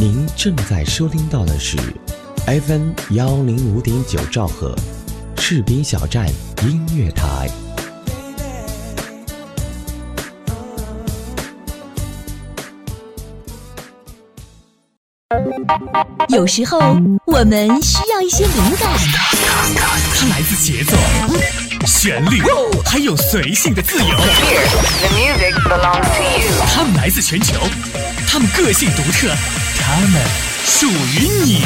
您正在收听到的是 FM 幺零五点九兆赫，士兵小站音乐台。有时候我们需要一些灵感，它来自节奏、旋律，还有随性的自由。它们来自全球，他们个性独特，他们属于你。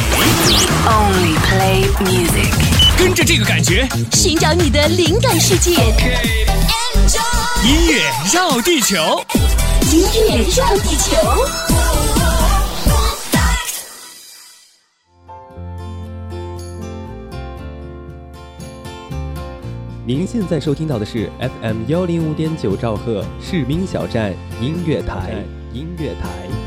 Only play music. 跟着这个感觉，寻找你的灵感世界。音乐绕地球。音乐绕地球。您现在收听到的是 FM 幺零五点九兆赫士兵小站音乐台，音乐台。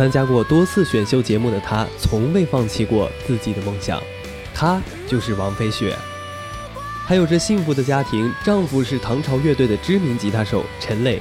参加过多次选秀节目的她，从未放弃过自己的梦想。她就是王菲雪，还有着幸福的家庭，丈夫是唐朝乐队的知名吉他手陈磊。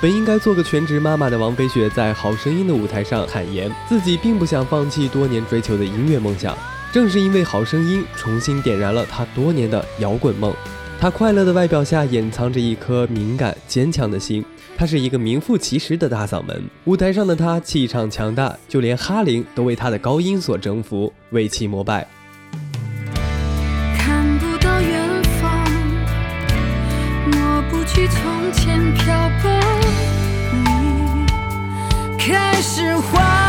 本应该做个全职妈妈的王菲雪，在《好声音》的舞台上坦言，自己并不想放弃多年追求的音乐梦想。正是因为《好声音》重新点燃了她多年的摇滚梦。她快乐的外表下掩藏着一颗敏感坚强的心。他是一个名副其实的大嗓门，舞台上的他气场强大，就连哈林都为他的高音所征服，为其膜拜。看不到远方，抹不去从前漂泊。你开始怀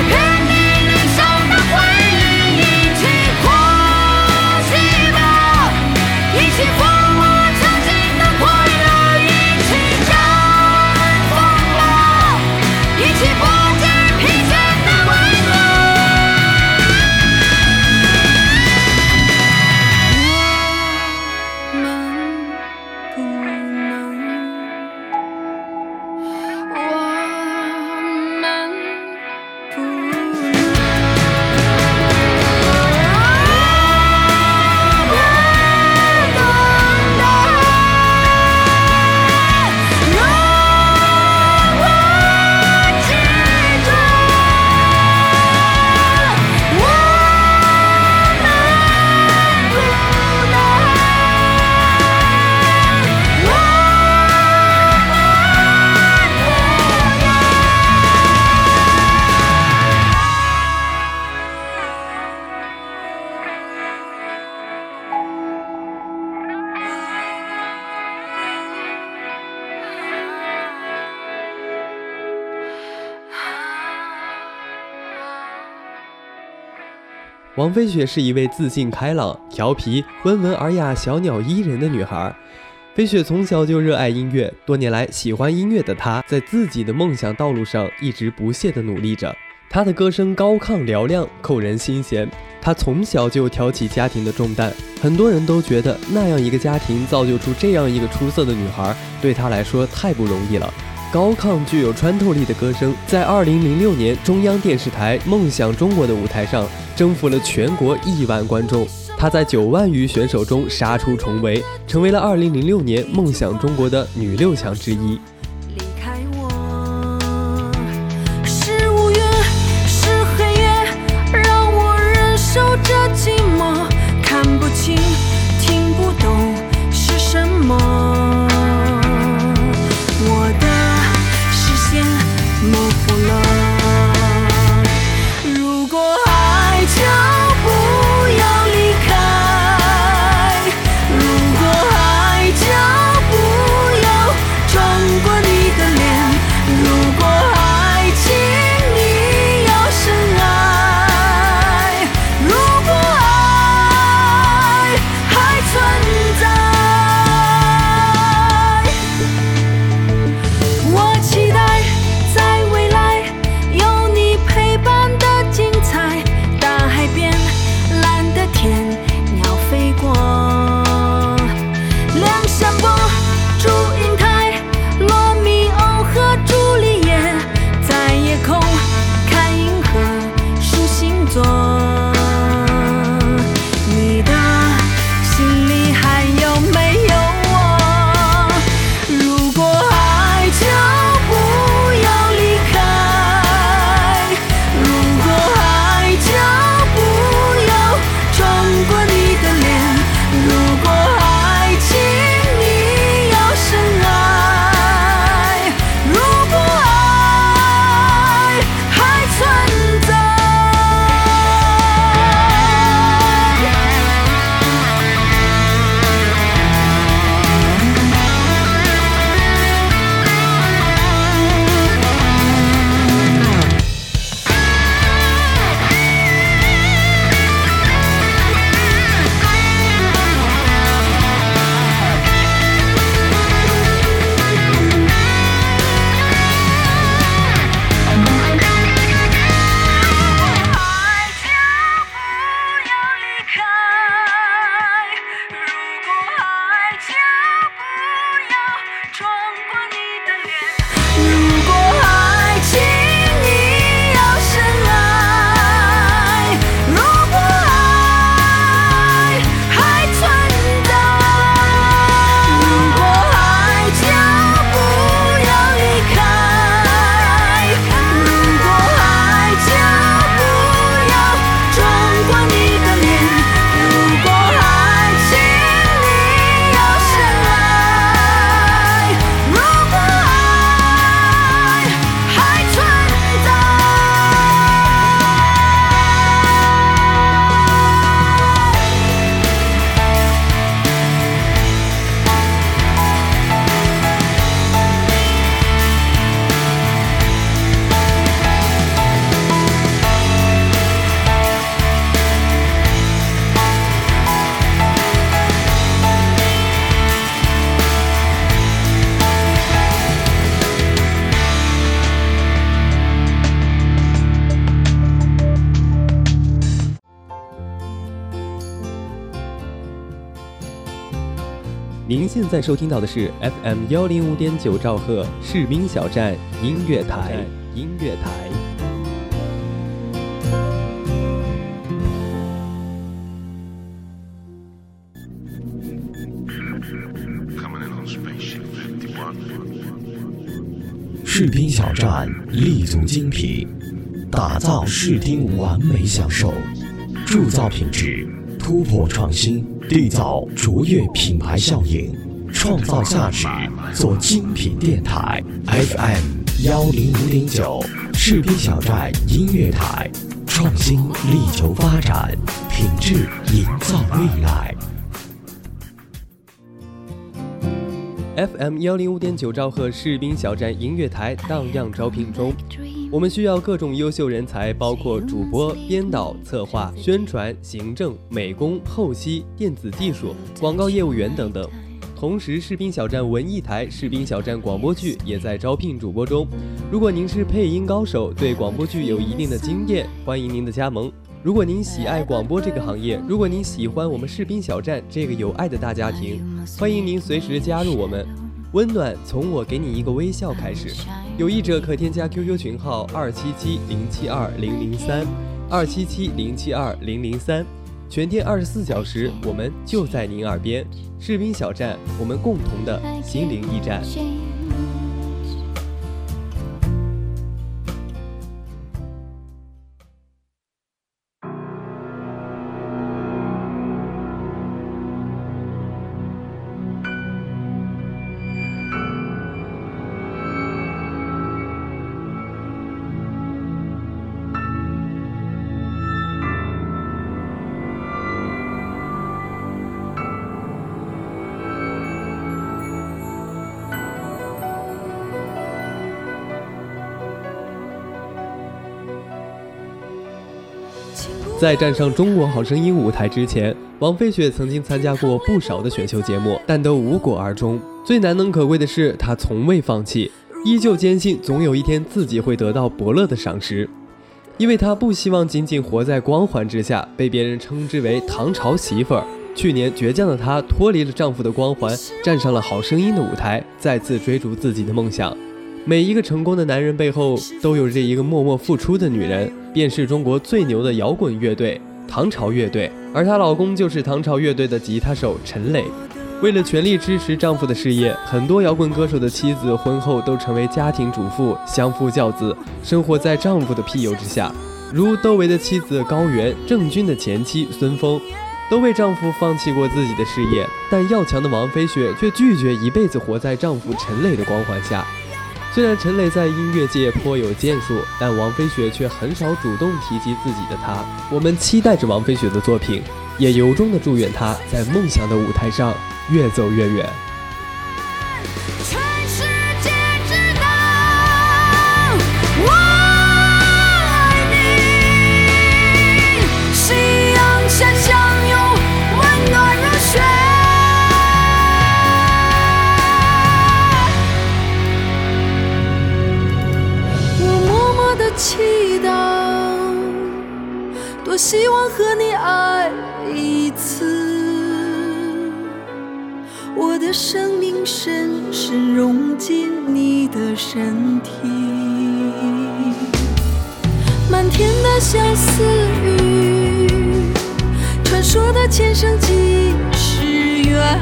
一王菲雪是一位自信开朗、调皮、温文尔雅、小鸟依人的女孩。菲雪从小就热爱音乐，多年来喜欢音乐的她，在自己的梦想道路上一直不懈地努力着。她的歌声高亢嘹亮，扣人心弦。她从小就挑起家庭的重担，很多人都觉得那样一个家庭造就出这样一个出色的女孩，对她来说太不容易了。高亢具有穿透力的歌声，在2006年中央电视台《梦想中国》的舞台上征服了全国亿万观众。她在九万余选手中杀出重围，成为了2006年《梦想中国》的女六强之一。离开我，是五月，是黑夜，让我忍受着寂寞，看不清，听不懂现在收听到的是 FM 幺零五点九兆赫士兵小站音乐台，音乐台。士兵小站立足精品，打造视听完美享受，铸造品质，突破创新，缔造卓越品牌效应，创造价值，做精品电台。FM 幺零五点九，士兵小站音乐台，创新力求发展，品质营造未来。FM 幺零五点九兆赫士兵小站音乐台荡漾招聘中，我们需要各种优秀人才，包括主播、编导、策划、宣传、行政、美工、后期、电子技术、广告业务员等等。同时，士兵小站文艺台、士兵小站广播剧也在招聘主播中。如果您是配音高手，对广播剧有一定的经验，欢迎您的加盟。如果您喜爱广播这个行业，如果您喜欢我们士兵小站这个有爱的大家庭，欢迎您随时加入我们。温暖从我给你一个微笑开始。有意者可添加 QQ 群号二七七零七二零零三二七七零七二零零三，全天二十四小时，我们就在您耳边。士兵小站，我们共同的心灵驿站。在站上《中国好声音》舞台之前，王菲雪曾经参加过不少的选秀节目，但都无果而终。最难能可贵的是，她从未放弃，依旧坚信总有一天自己会得到伯乐的赏识。因为她不希望仅仅活在光环之下，被别人称之为“唐朝媳妇儿”。去年，倔强的她脱离了丈夫的光环，站上了《好声音》的舞台，再次追逐自己的梦想。每一个成功的男人背后，都有着一个默默付出的女人，便是中国最牛的摇滚乐队唐朝乐队，而她老公就是唐朝乐队的吉他手陈磊。为了全力支持丈夫的事业，很多摇滚歌手的妻子婚后都成为家庭主妇，相夫教子，生活在丈夫的庇佑之下。如窦唯的妻子高原，郑钧的前妻孙峰，都为丈夫放弃过自己的事业，但要强的王菲雪却拒绝一辈子活在丈夫陈磊的光环下。虽然陈磊在音乐界颇有建树，但王菲雪却很少主动提及自己的他。我们期待着王菲雪的作品，也由衷的祝愿她在梦想的舞台上越走越远。前生今世缘，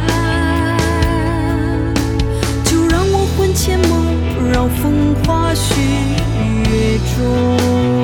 就让我魂牵梦绕风花雪月中。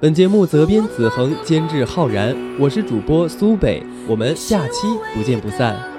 本节目责编子恒，监制浩然，我是主播苏北，我们下期不见不散。